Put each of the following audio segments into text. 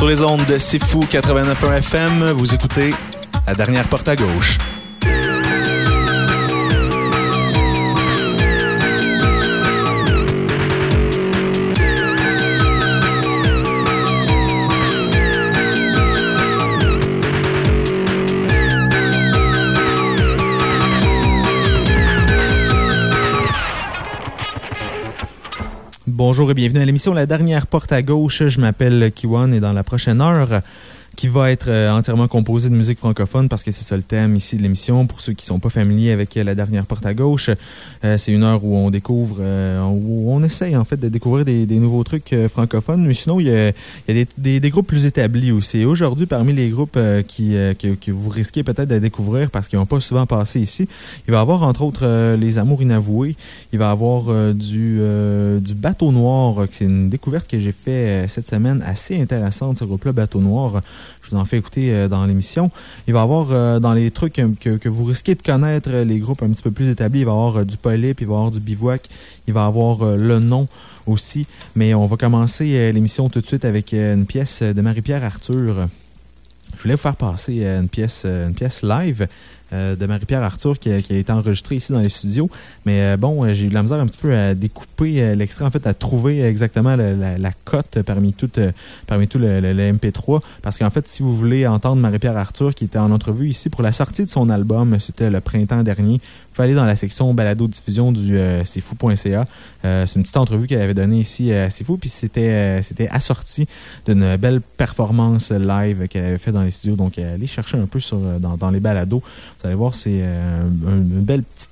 Sur les ondes de C'est Fou 89.1 FM, vous écoutez La dernière porte à gauche. Bonjour et bienvenue à l'émission La dernière porte à gauche. Je m'appelle Kiwan et dans la prochaine heure, qui va être euh, entièrement composé de musique francophone parce que c'est ça le thème ici de l'émission. Pour ceux qui sont pas familiers avec euh, la dernière porte à gauche, euh, c'est une heure où on découvre, où on essaye en fait de découvrir des, nouveaux trucs francophones. Mais sinon, il y a, des, groupes plus établis aussi. Aujourd'hui, parmi les groupes qui, que, vous risquez peut-être de découvrir parce qu'ils n'ont pas souvent passé ici, il va y avoir entre autres Les Amours Inavoués. Il va y avoir du, du Bateau Noir, c'est une découverte que j'ai fait cette semaine assez intéressante, ce groupe-là, Bateau Noir. Je vous en fais écouter euh, dans l'émission. Il va y avoir euh, dans les trucs que, vous risquez de connaître, les groupes un petit peu plus établis, il va y avoir euh, du Polyp, il va y avoir du Bivouac, il va y avoir le nom aussi. Mais on va commencer l'émission tout de suite avec une pièce de Marie-Pierre Arthur. Je voulais vous faire passer une pièce, une pièce live. Euh, de Marie-Pierre Arthur qui a, été enregistré ici dans les studios. Mais euh, bon, euh, j'ai eu de la misère un petit peu à découper l'extrait, en fait, à trouver exactement la, cote parmi tout, parmi tout le, MP3. Parce qu'en fait, si vous voulez entendre Marie-Pierre Arthur qui était en entrevue ici pour la sortie de son album, c'était le printemps dernier, il faut aller dans la section balado-diffusion du cfou.ca. C'est une petite entrevue qu'elle avait donnée ici à C'est puis c'était c'était assorti d'une belle performance live qu'elle avait fait dans les studios. Donc, allez chercher un peu sur, dans, dans les balados. Vous allez voir, c'est euh,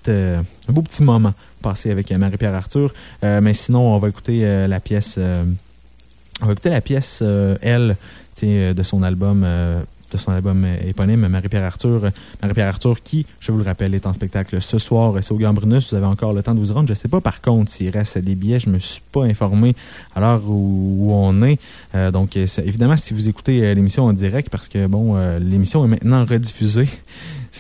euh, un beau petit moment passé avec euh, Marie-Pierre Arthur. mais sinon, on va écouter la pièce. on va écouter la pièce Elle de son album de son album éponyme, Marie-Pierre Arthur. Marie-Pierre Arthur, qui, je vous le rappelle, est en spectacle ce soir. C'est au Gambrinus. Vous avez encore le temps de vous rendre. Je ne sais pas, par contre, s'il reste des billets. Je ne me suis pas informé à l'heure où, on est. donc, évidemment, si vous écoutez l'émission en direct, parce que, bon, l'émission est maintenant rediffusée.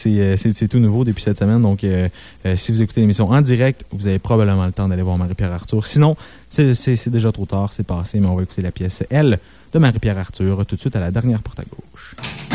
Euh, c'est tout nouveau depuis cette semaine. Donc, euh, euh, si vous écoutez l'émission en direct, vous avez probablement le temps d'aller voir Marie-Pierre Arthur. Sinon, c'est déjà trop tard, c'est passé, mais on va écouter la pièce Elle de Marie-Pierre Arthur tout de suite à la dernière porte à gauche.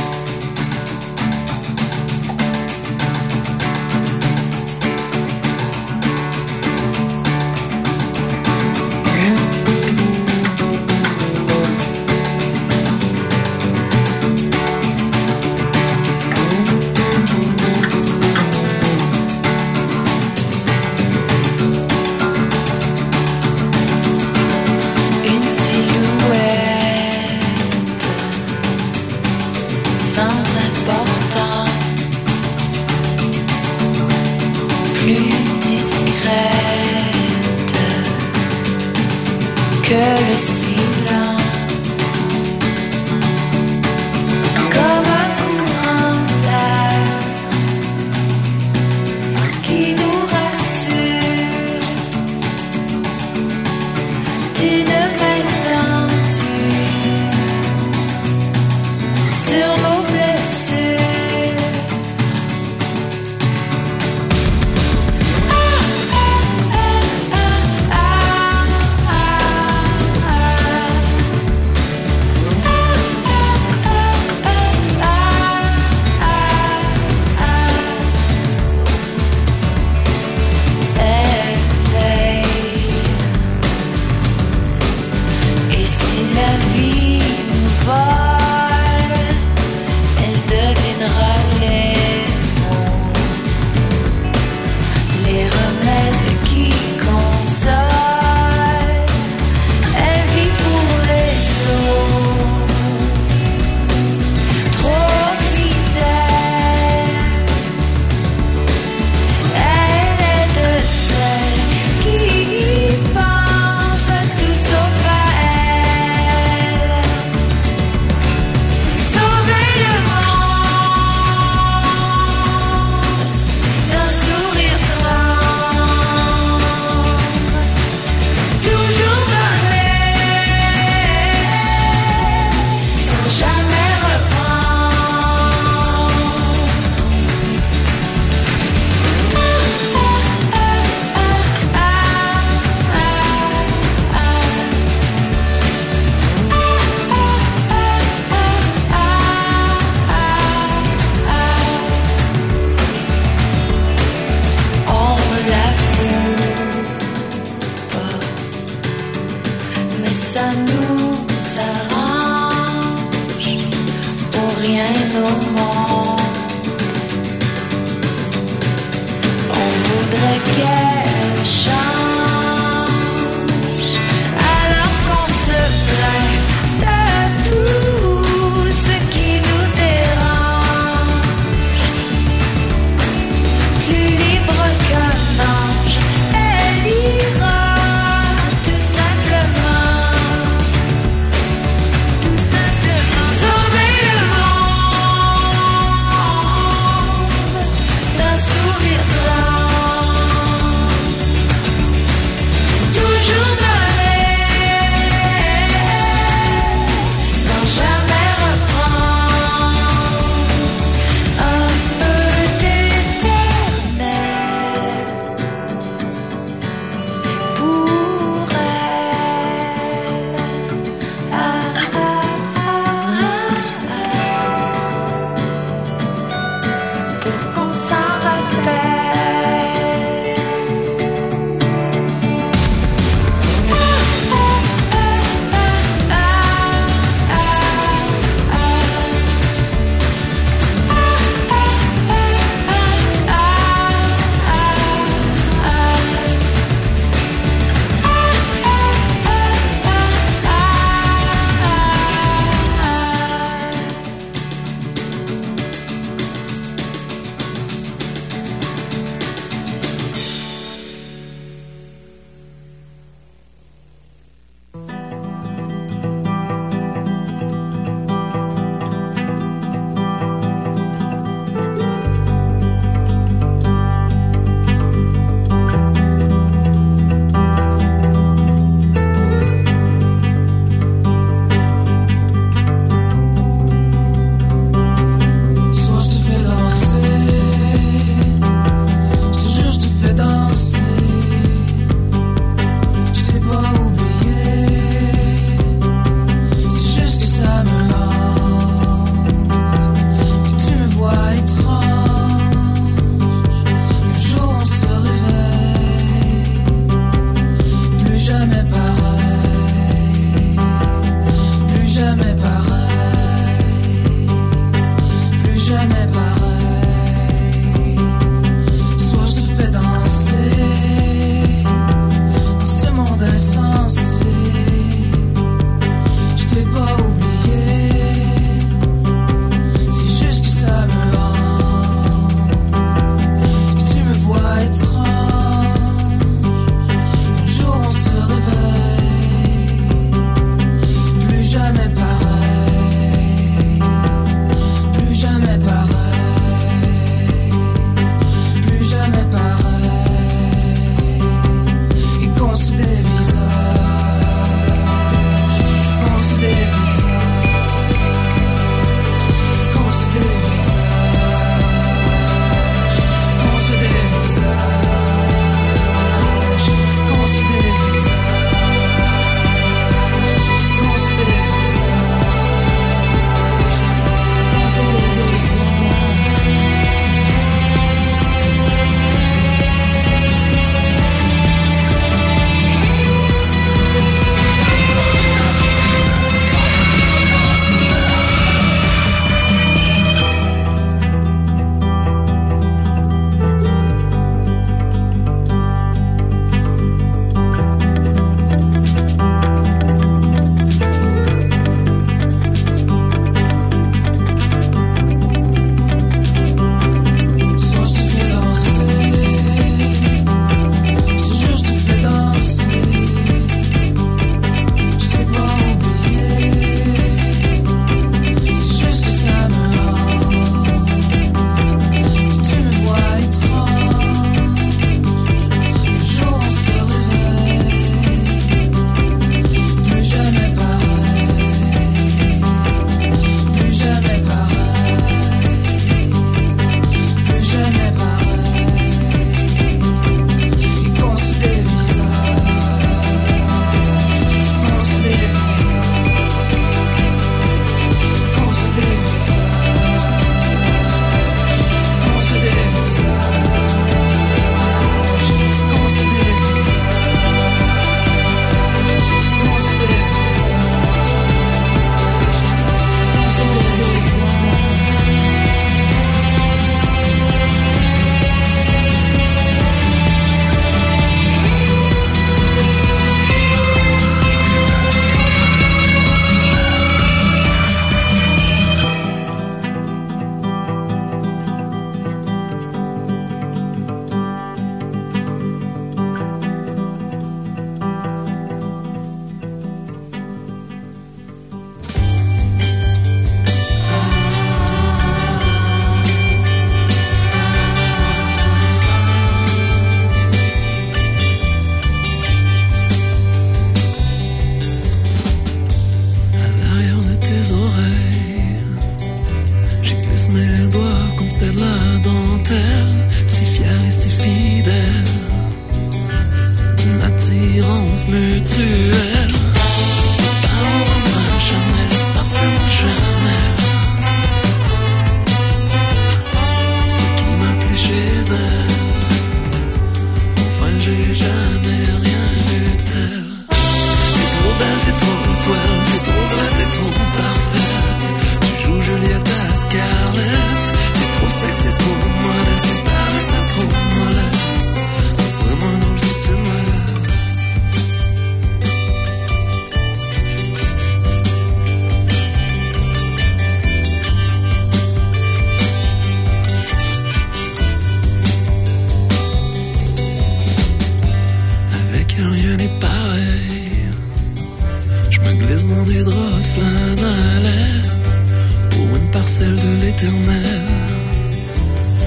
Éternel.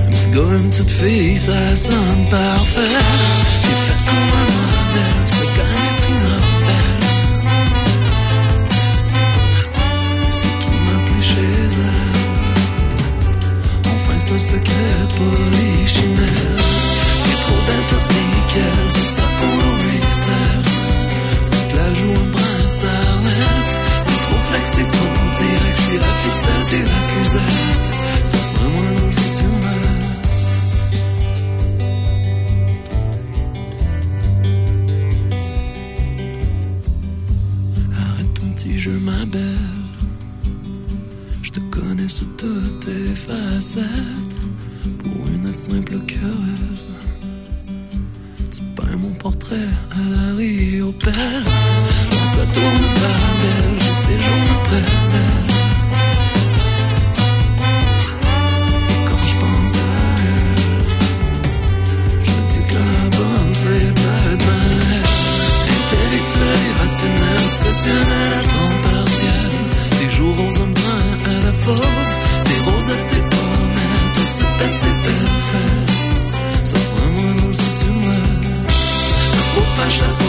Un petit gars, une petite fille, ça La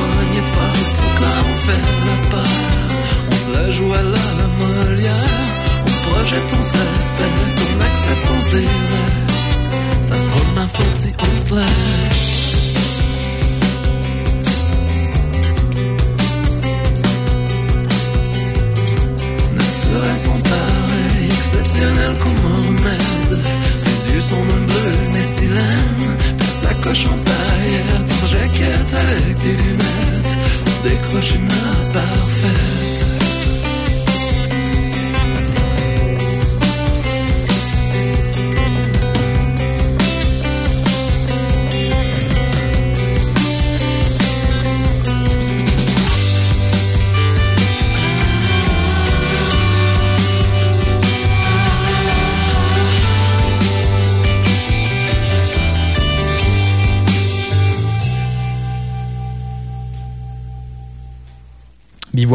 tereddüt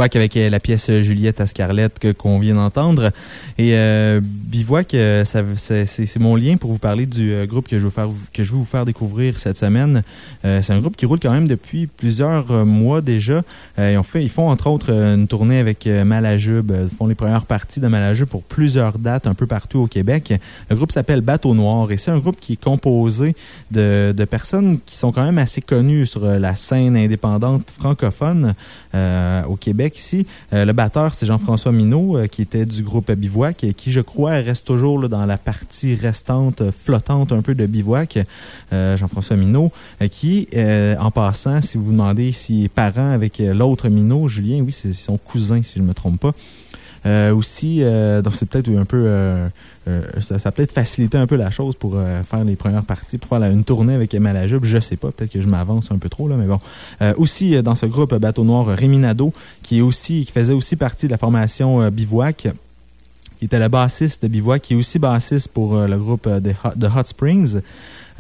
Bivouac avec euh, la pièce Juliette à Scarlett qu'on vient d'entendre. Et euh, Bivouac, euh, c'est mon lien pour vous parler du euh, groupe que je, veux faire, que je veux vous faire découvrir cette semaine. Euh, c'est un groupe qui roule quand même depuis plusieurs euh, mois déjà. Euh, ils, ont fait, ils font entre autres euh, une tournée avec euh, Malajube. Euh, Ils font les premières parties de Malajube pour plusieurs dates un peu partout au Québec. Le groupe s'appelle Bateau Noir et c'est un groupe qui est composé de, de personnes qui sont quand même assez connues sur euh, la scène indépendante francophone euh, au Québec ici. Euh, le batteur, c'est Jean-François Minot, euh, qui était du groupe Bivouac qui, je crois, reste toujours dans la partie restante, euh, flottante un peu de Bivouac. Jean-François Minot, qui, en passant, si vous vous demandez s'il est parent avec l'autre Minot, Julien, oui, c'est son cousin, si je ne me trompe pas. Euh, aussi, euh, donc c'est peut-être un peu, euh, ça, ça a peut-être facilité un peu la chose pour faire les premières parties, pour faire une tournée avec Malajube. Je sais pas, peut-être que je m'avance un peu trop là, mais bon. Aussi dans ce groupe Bateau Noir, Rémi Nadeau, qui est aussi, qui faisait aussi partie de la formation Bivouac. qui était le bassiste de Bivouac, qui est aussi bassiste pour le groupe de Hot Springs.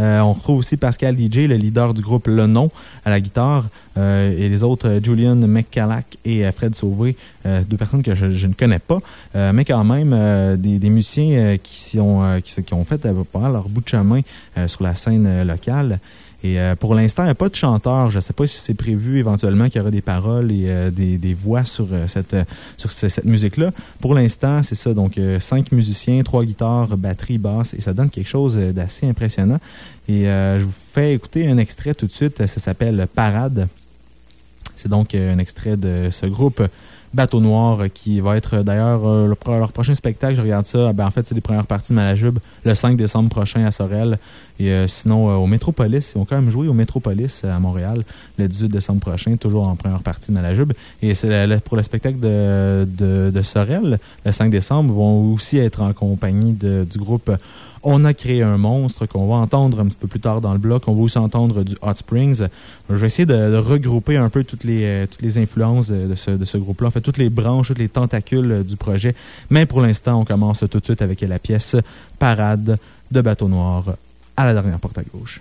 Euh, on retrouve aussi Pascal DJ, le leader du groupe Le Nom, à la guitare, euh, et les autres, euh, Julian McCallack et Fred Sauvé, deux personnes que je, ne connais pas, mais quand même des, des musiciens qui, ont, qui, qui ont fait pas leur bout de chemin sur la scène locale. Et euh, pour l'instant, il n'y a pas de chanteur. Je ne sais pas si c'est prévu éventuellement qu'il y aura des paroles et euh, des, des voix sur euh, cette, euh, cette musique-là. Pour l'instant, c'est ça. Donc, euh, cinq musiciens, trois guitares, batterie, basse, et ça donne quelque chose euh, d'assez impressionnant. Et je vous fais écouter un extrait tout de suite. Ça s'appelle Parade. C'est donc un extrait de ce groupe Bateau Noir qui va être d'ailleurs leur prochain spectacle. Je regarde ça. Ben, en fait, c'est les premières parties de Malajube le 5 décembre prochain à Sorel. Et euh, sinon, euh, au Métropolis, ils vont quand même jouer au Métropolis euh, à Montréal le 18 décembre prochain, toujours en première partie de Malajube. Et c'est pour le spectacle de, Sorel, le 5 décembre, vont aussi être en compagnie du groupe On a créé un monstre qu'on va entendre un petit peu plus tard dans le bloc. On va aussi entendre du Hot Springs. Je vais essayer de, regrouper un peu toutes les, influences de, ce, de ce groupe-là, en fait, toutes les branches, toutes les tentacules du projet. Mais pour l'instant, on commence tout de suite avec la pièce Parade de Bateau Noir à la dernière porte à gauche.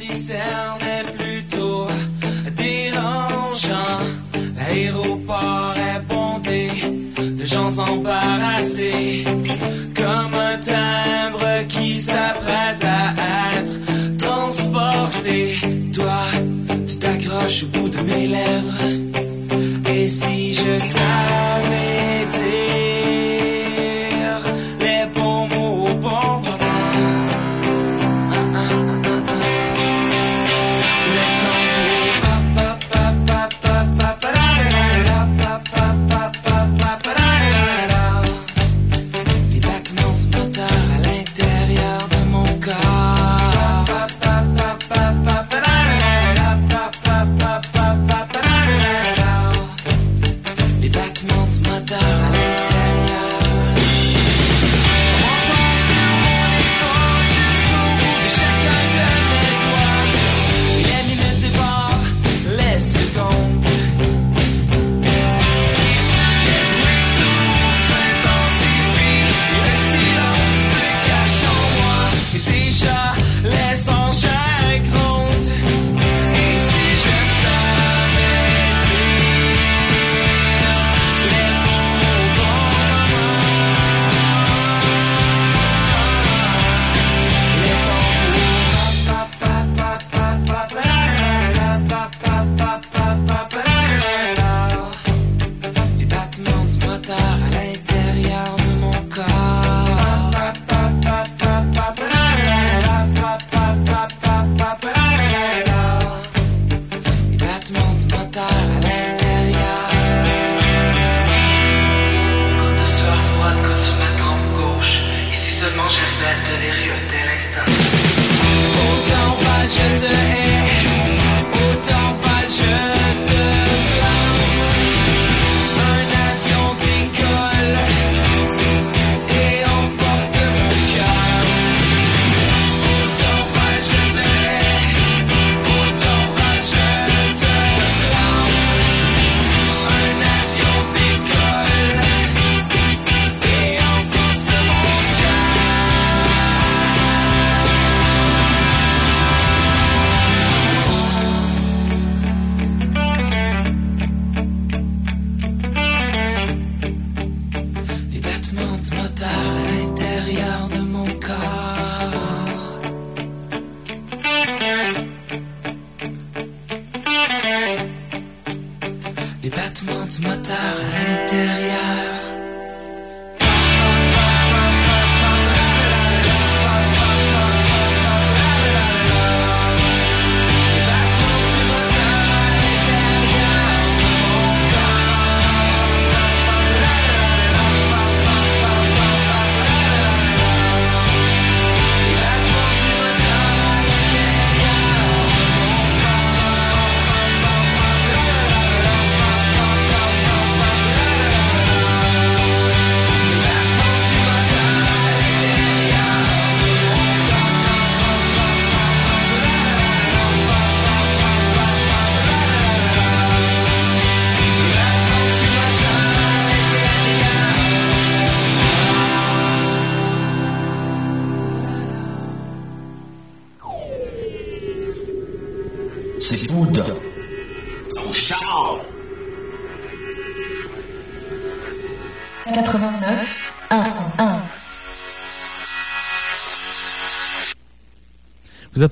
Est plutôt dérangeant. L'aéroport est bondé de gens embarrassés, comme un timbre qui s'apprête à être transporté. Toi, tu t'accroches au bout de mes lèvres. Et si je savais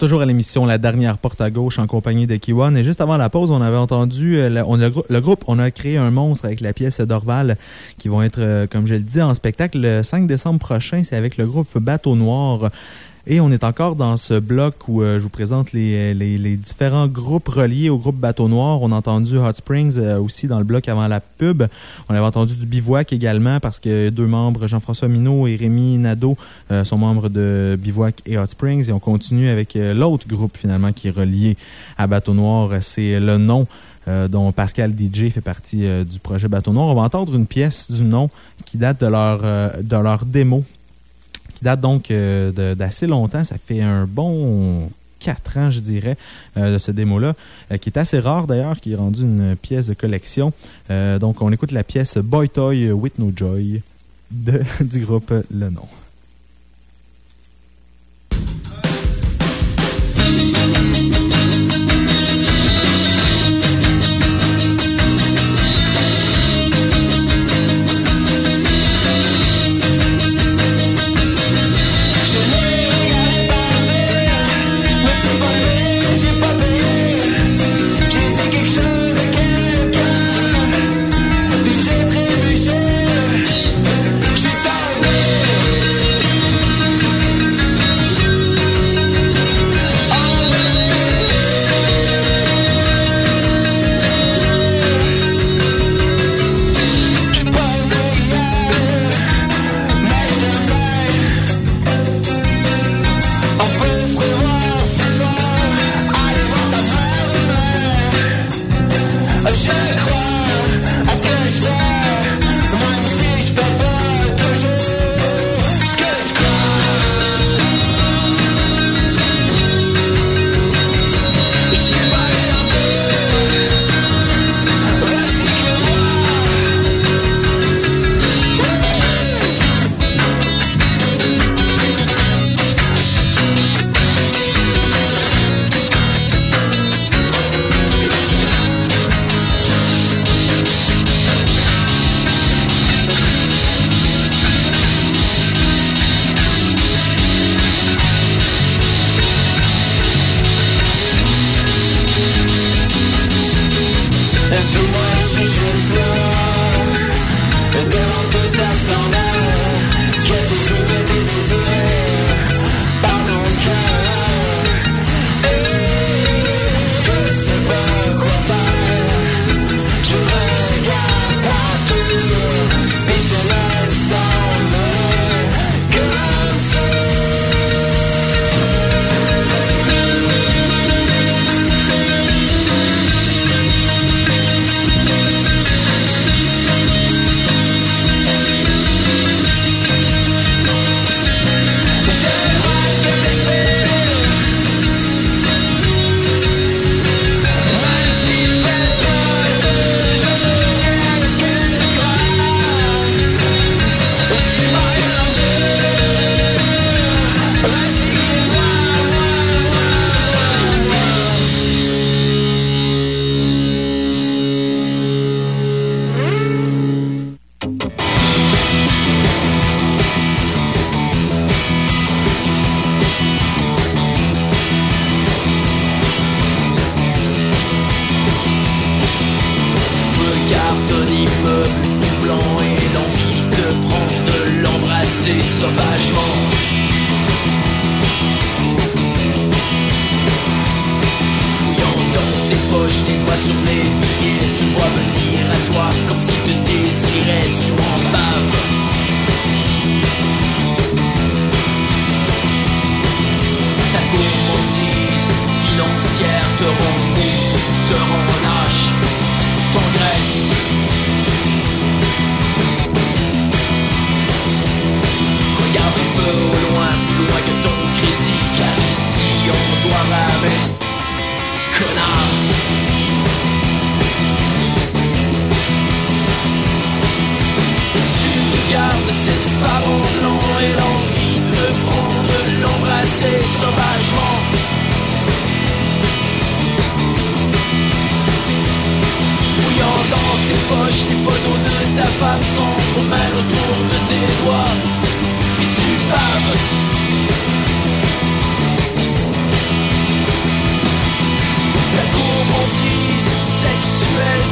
toujours à l'émission La dernière porte à gauche en compagnie de Kiwan. Et juste avant la pause, on avait entendu euh, le, groupe, on a créé un monstre avec la pièce d'Orval qui vont être, euh, comme je le disais, en spectacle le 5 décembre prochain. C'est avec le groupe Bateau Noir. Et on est encore dans ce bloc où euh, je vous présente les, différents groupes reliés au groupe Bateau Noir. On a entendu Hot Springs euh, aussi dans le bloc avant la pub. On avait entendu du Bivouac également parce que deux membres, Jean-François Minot et Rémi Nadeau, euh, sont membres de Bivouac et Hot Springs. Et on continue avec l'autre groupe finalement qui est relié à Bateau Noir. C'est le nom. dont Pascal DJ fait partie du projet Bateau Noir. On va entendre une pièce du nom qui date de leur, de leur démo date donc euh, d'assez longtemps. Ça fait un bon 4 ans, je dirais, euh, de ce démo-là, euh, qui est assez rare d'ailleurs, qui est rendu une pièce de collection. Donc, on écoute la pièce Boy Toy with No Joy de, du groupe Le Nom.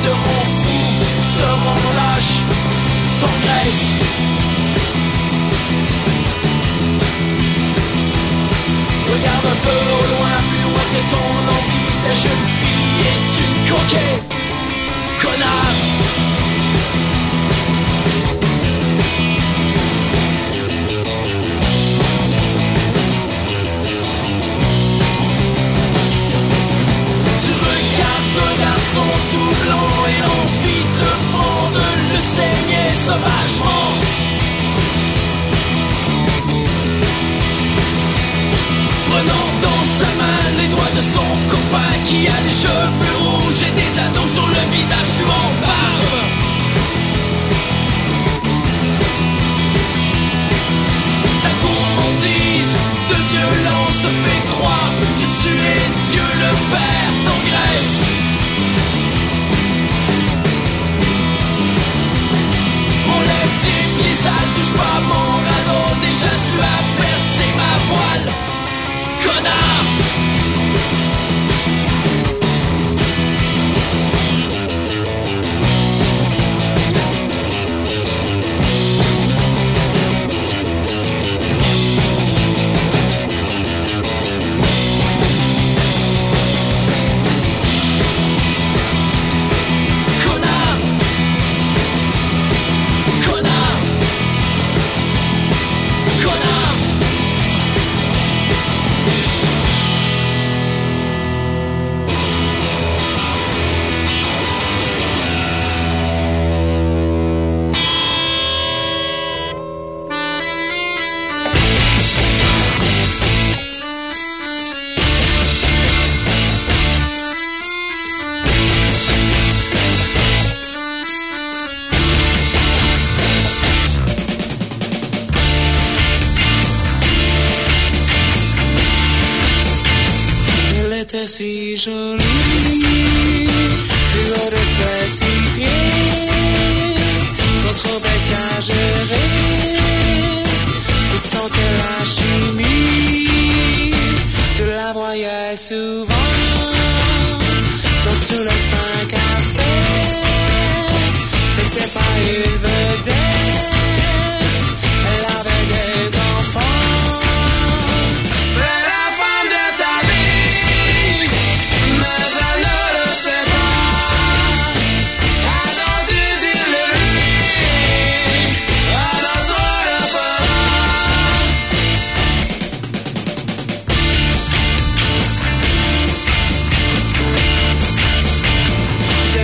te rend fou, te rend lâche, t'engraisse. Regarde un peu au loin, plus loin que ton envie, ta jeune fille est une coquette.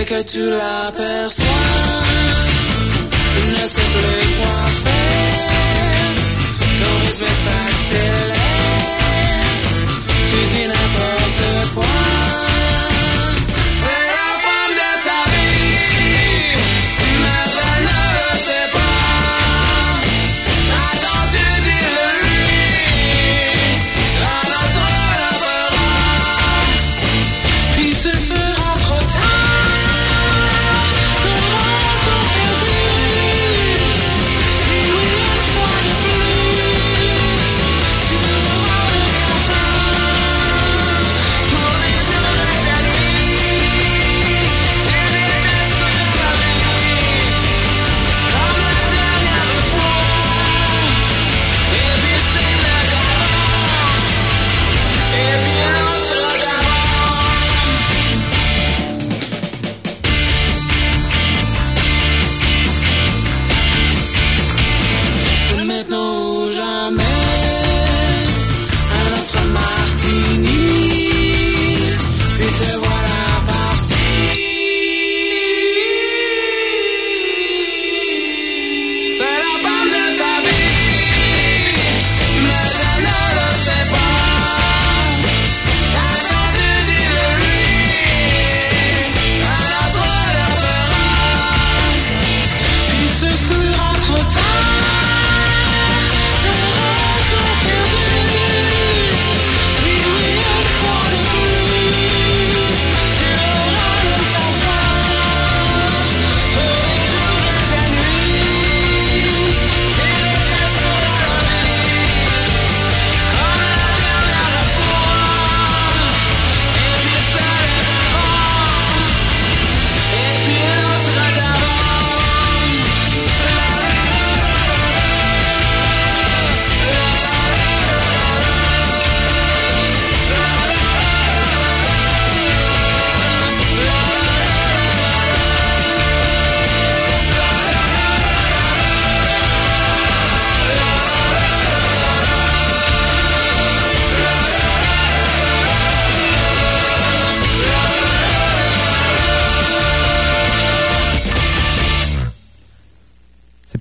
que tu l'aperçois, tu ne sais plus quoi faire, ton rythme s'accélère.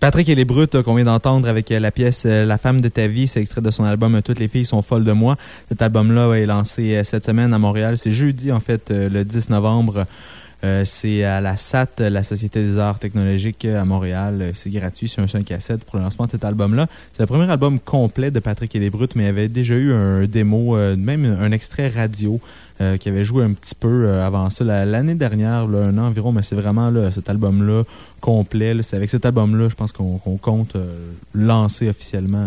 Patrick et les Brutes euh, qu'on vient d'entendre avec euh, la pièce euh, La femme de ta vie. C'est extrait de son album Toutes les filles sont folles de moi. Cet album-là est lancé cette semaine à Montréal. C'est jeudi, en fait, le 10 novembre. C'est à la SAT, la Société des arts technologiques à Montréal. C'est gratuit, c'est un 5 à 7 pour le lancement de cet album-là. C'est le premier album complet de Patrick et les Brutes, mais il y avait déjà eu un démo, même un extrait radio euh, qui avait joué un petit peu euh, avant ça, l'année dernière, un an environ, mais c'est vraiment là, cet album-là complet. C'est avec cet album-là, je pense qu'on compte euh, lancer officiellement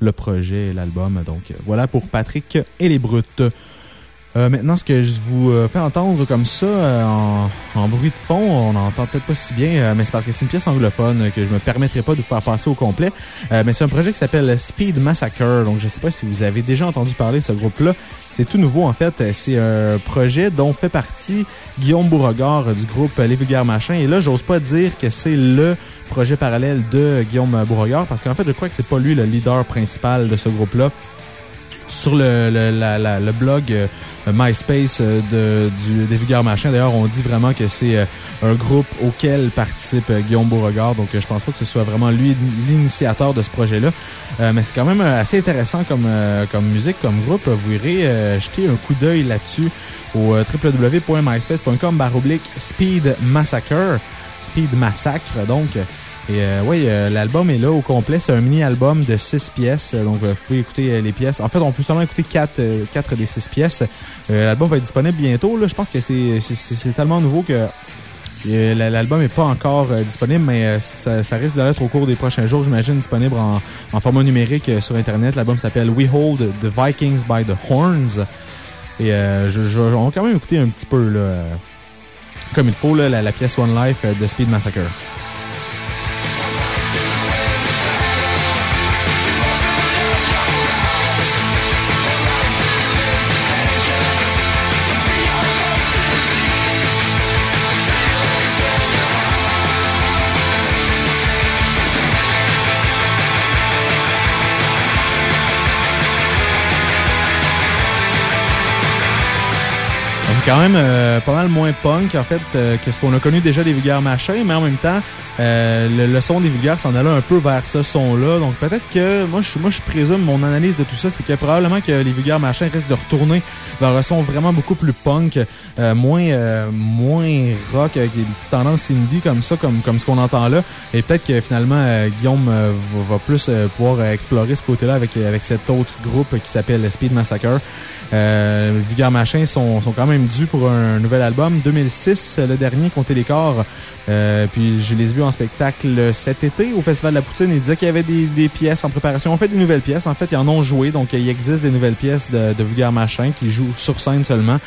le projet et l'album. Donc voilà pour Patrick et les Brutes. Euh, maintenant, ce que je vous euh, fais entendre comme ça, euh, en, bruit de fond, on n'entend peut-être pas si bien, mais c'est parce que c'est une pièce anglophone que je me permettrai pas de vous faire passer au complet. mais c'est un projet qui s'appelle Speed Massacre. Donc, je sais pas si vous avez déjà entendu parler de ce groupe-là. C'est tout nouveau, en fait. C'est un projet dont fait partie Guillaume Beauregard du groupe Les Vulgaires Machins. Et là, j'ose pas dire que c'est le projet parallèle de Guillaume Beauregard parce qu'en fait, je crois que c'est pas lui le leader principal de ce groupe-là. Sur le, le blog euh, MySpace euh, de, du, des Vulgaires Machins. D'ailleurs, on dit vraiment que c'est euh, un groupe auquel participe Guillaume Beauregard. Donc, je pense pas que ce soit vraiment lui l'initiateur de ce projet-là. mais c'est quand même assez intéressant comme, comme musique, comme groupe. Vous irez jeter un coup d'œil là-dessus au www.myspace.com baroblique Speed Massacre. Speed Massacre, donc. Et euh, oui, euh, l'album est là au complet. C'est un mini-album de 6 pièces. Donc, vous pouvez écouter euh, les pièces. En fait, on peut seulement écouter 4, quatre des 6 pièces. l'album va être disponible bientôt. Là. Je pense que c'est tellement nouveau que l'album n'est pas encore disponible, mais ça, risque d'être au cours des prochains jours, j'imagine, disponible en, format numérique sur Internet. L'album s'appelle We Hold the Vikings by the Horns. Et je, on va quand même écouter un petit peu, là, comme il faut, la, la pièce One Life de Speed Massacre. Quand même euh, pas mal moins punk, en fait, euh, que ce qu'on a connu déjà des vulgaires machins, mais en même temps, euh, le, son des vulgaires s'en allait un peu vers ce son-là. Donc peut-être que, moi je, moi, je présume, mon analyse de tout ça, c'est que probablement que les vulgaires machins risquent de retourner vers un son vraiment beaucoup plus punk, moins, moins rock, avec des petites tendances indie comme ça, comme, comme ce qu'on entend là. Et peut-être que finalement, Guillaume va, plus pouvoir explorer ce côté-là avec, avec cet autre groupe qui s'appelle Speed Massacre. Euh, Vulgar Machin sont, sont quand même dus pour un nouvel album. 2006, le dernier, Comptez les corps. Euh, puis je les ai vus en spectacle cet été au Festival de la Poutine. Ils disaient qu'il y avait des, pièces en préparation. On fait des nouvelles pièces. En fait, ils en ont joué. Donc, il existe des nouvelles pièces de, de Vulgar Machin qui jouent sur scène seulement.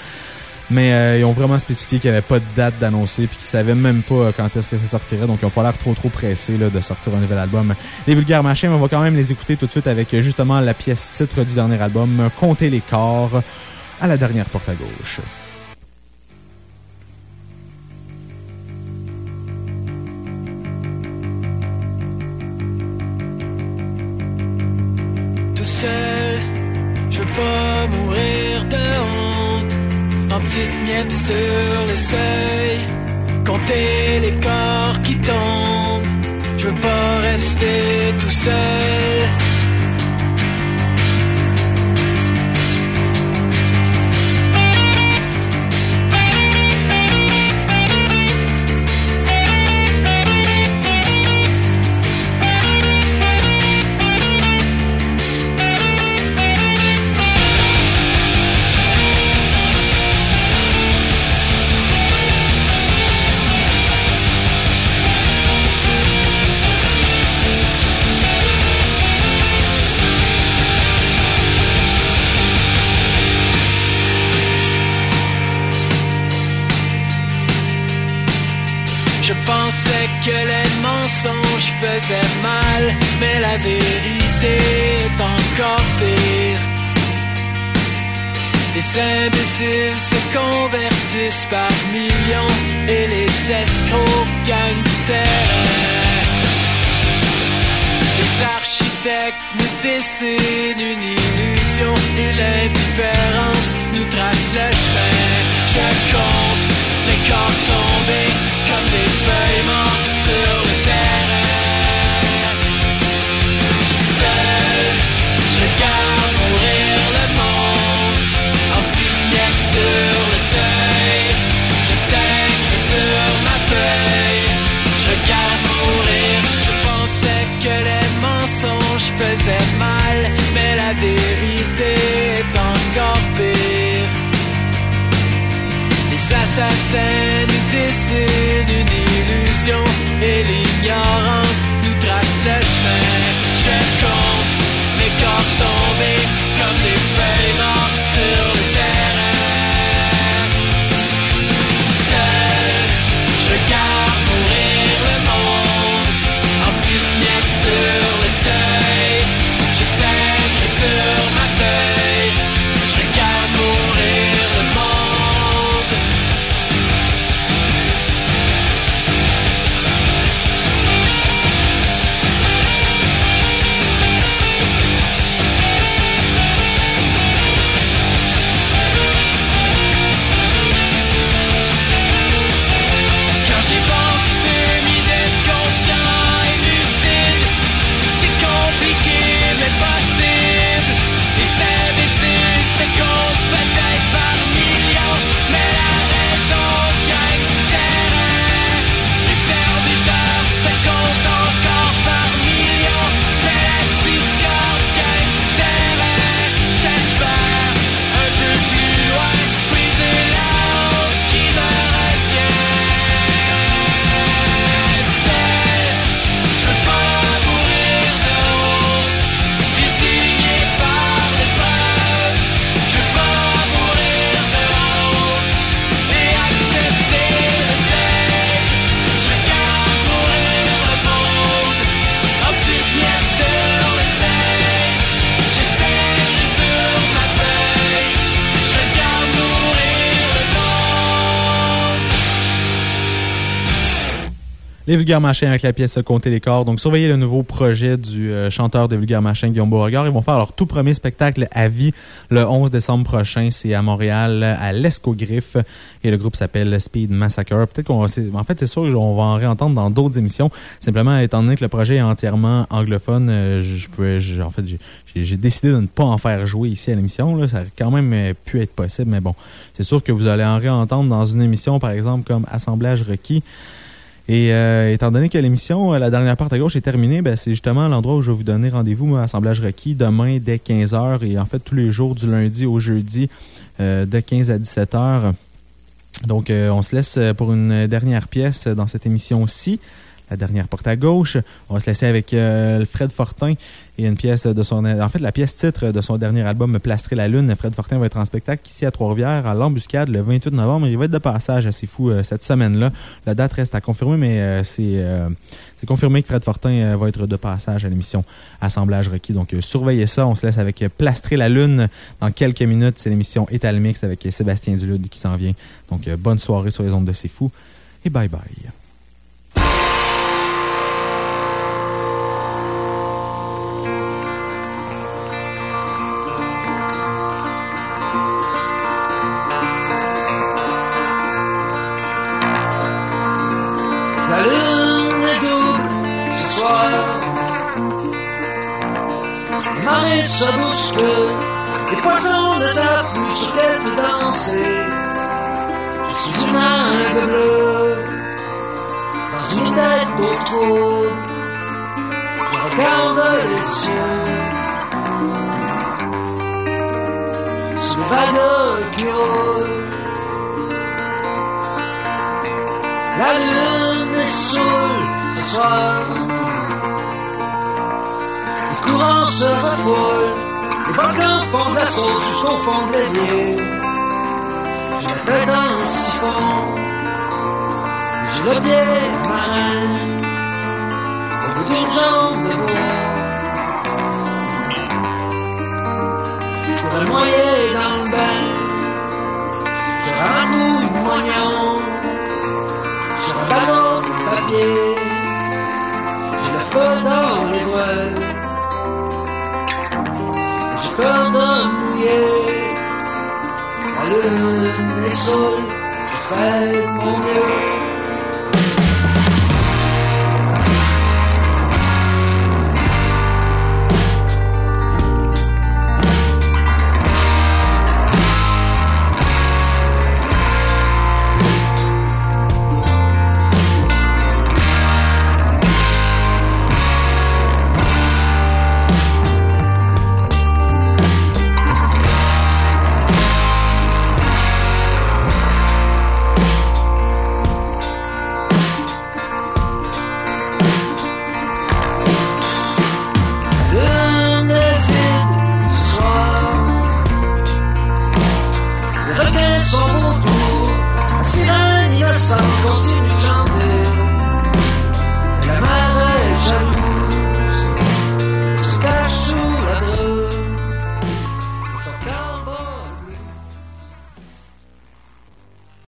Mais euh, ils ont vraiment spécifié qu'il n'y avait pas de date d'annoncer puis qu'ils savaient même pas euh, quand est-ce que ça sortirait. Donc, ils n'ont pas l'air trop trop pressés là, de sortir un nouvel album. Les vulgaires machins, on va quand même les écouter tout de suite avec justement la pièce titre du dernier album, Compter les corps, à la dernière porte à gauche. Petites miettes sur le seuil. Compter les corps qui tombent. Je veux pas rester tout seul. Imbéciles se convertissent par millions et les escrocs gagnent terrain. Les architectes nous dessinent une illusion et l'indifférence nous trace le chemin. Les Vulgaires Machins avec la pièce Compter les corps. Donc, surveillez le nouveau projet du euh, chanteur des Vulgaires Machins, Guillaume Beauregard. Ils vont faire leur tout premier spectacle à vie le 11 décembre prochain. C'est à Montréal, à l'Escogriffe. Et le groupe s'appelle Speed Massacre. Peut-être qu'on va, en fait, c'est sûr qu'on va en réentendre dans d'autres émissions. Simplement, étant donné que le projet est entièrement anglophone, euh, je, pouvais, en fait, j'ai- décidé de ne pas en faire jouer ici à l'émission. Ça aurait quand même euh, pu être possible, mais bon, c'est sûr que vous allez en réentendre dans une émission, par exemple, comme Assemblage requis. Et euh, étant donné que l'émission, euh, la dernière part à gauche, est terminée, ben, c'est justement l'endroit où je vais vous donner rendez-vous, moi, Assemblage requis, demain dès 15h et en fait tous les jours du lundi au jeudi euh, de 15 à 17h. Donc, on se laisse pour une dernière pièce dans cette émission-ci. La dernière porte à gauche. On va se laisser avec euh, Fred Fortin et une pièce de son. En fait, la pièce titre de son dernier album, Plastrer la Lune. Fred Fortin va être en spectacle ici à Trois-Rivières, à l'Embuscade, le 28 novembre. Il va être de passage assez fou euh, cette semaine-là. La date reste à confirmer, mais euh, c'est confirmé que Fred Fortin va être de passage à l'émission Assemblage requis. Donc, surveillez ça. On se laisse avec Plastrer la Lune dans quelques minutes. C'est l'émission Étal Mix avec Sébastien Dulude qui s'en vient. Donc, bonne soirée sur les ondes de C'est Fou et bye bye. Les volcans font de la sauce jusqu'au fond de l'évier. J'ai la tête en siphon. J'ai le pied marin. Au bout d'une jambe de bois. La lune est saoule,